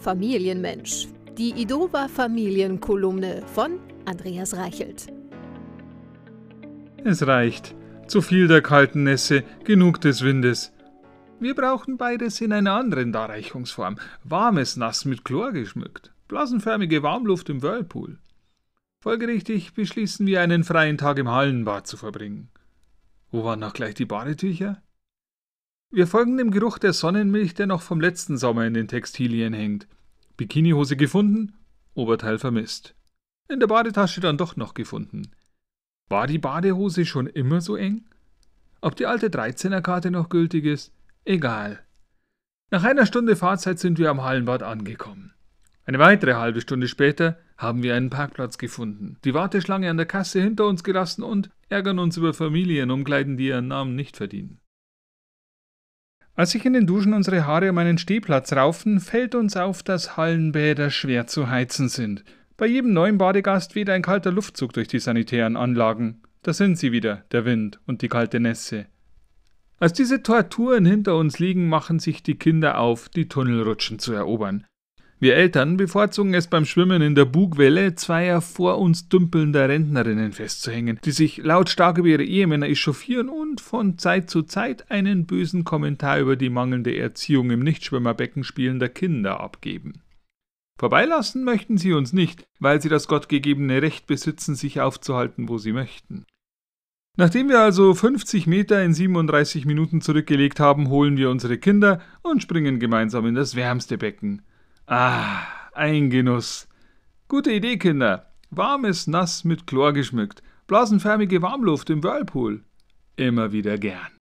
Familienmensch. Die Idova Familienkolumne von Andreas Reichelt. Es reicht. Zu viel der kalten Nässe, genug des Windes. Wir brauchen beides in einer anderen Darreichungsform. Warmes Nass mit Chlor geschmückt, blasenförmige Warmluft im Whirlpool. Folgerichtig beschließen wir, einen freien Tag im Hallenbad zu verbringen. Wo waren noch gleich die Badetücher? Wir folgen dem Geruch der Sonnenmilch, der noch vom letzten Sommer in den Textilien hängt. Bikinihose gefunden, Oberteil vermisst. In der Badetasche dann doch noch gefunden. War die Badehose schon immer so eng? Ob die alte 13er-Karte noch gültig ist? Egal. Nach einer Stunde Fahrzeit sind wir am Hallenbad angekommen. Eine weitere halbe Stunde später haben wir einen Parkplatz gefunden, die Warteschlange an der Kasse hinter uns gelassen und ärgern uns über Familienumkleiden, die ihren Namen nicht verdienen. Als sich in den Duschen unsere Haare um einen Stehplatz raufen, fällt uns auf, dass Hallenbäder schwer zu heizen sind. Bei jedem neuen Badegast weht ein kalter Luftzug durch die sanitären Anlagen. Da sind sie wieder, der Wind und die kalte Nässe. Als diese Torturen hinter uns liegen, machen sich die Kinder auf, die Tunnelrutschen zu erobern. Wir Eltern bevorzugen es beim Schwimmen in der Bugwelle, zweier vor uns dümpelnder Rentnerinnen festzuhängen, die sich lautstark über ihre Ehemänner echauffieren und von Zeit zu Zeit einen bösen Kommentar über die mangelnde Erziehung im Nichtschwimmerbecken spielender Kinder abgeben. Vorbeilassen möchten sie uns nicht, weil sie das gottgegebene Recht besitzen, sich aufzuhalten, wo sie möchten. Nachdem wir also 50 Meter in 37 Minuten zurückgelegt haben, holen wir unsere Kinder und springen gemeinsam in das wärmste Becken. Ah, ein Genuss. Gute Idee, Kinder. Warmes Nass mit Chlor geschmückt. Blasenförmige Warmluft im Whirlpool. Immer wieder gern.